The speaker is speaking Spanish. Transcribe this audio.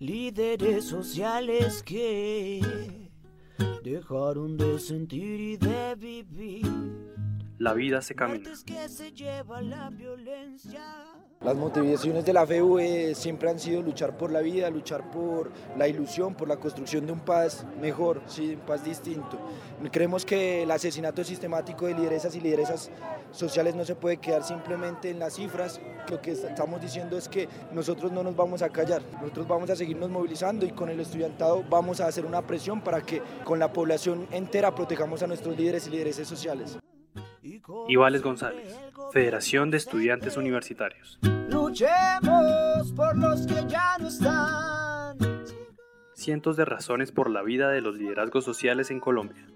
líderes sociales que dejaron de sentir y de vivir. La vida se camina. Las motivaciones de la FEU siempre han sido luchar por la vida, luchar por la ilusión, por la construcción de un paz mejor, sí, un paz distinto. Creemos que el asesinato sistemático de lideresas y lideresas sociales no se puede quedar simplemente en las cifras. Lo que estamos diciendo es que nosotros no nos vamos a callar, nosotros vamos a seguirnos movilizando y con el estudiantado vamos a hacer una presión para que con la población entera protejamos a nuestros líderes y lideresas sociales. Ivales González, Federación de Estudiantes Universitarios. Luchemos por los que ya no están. Cientos de razones por la vida de los liderazgos sociales en Colombia.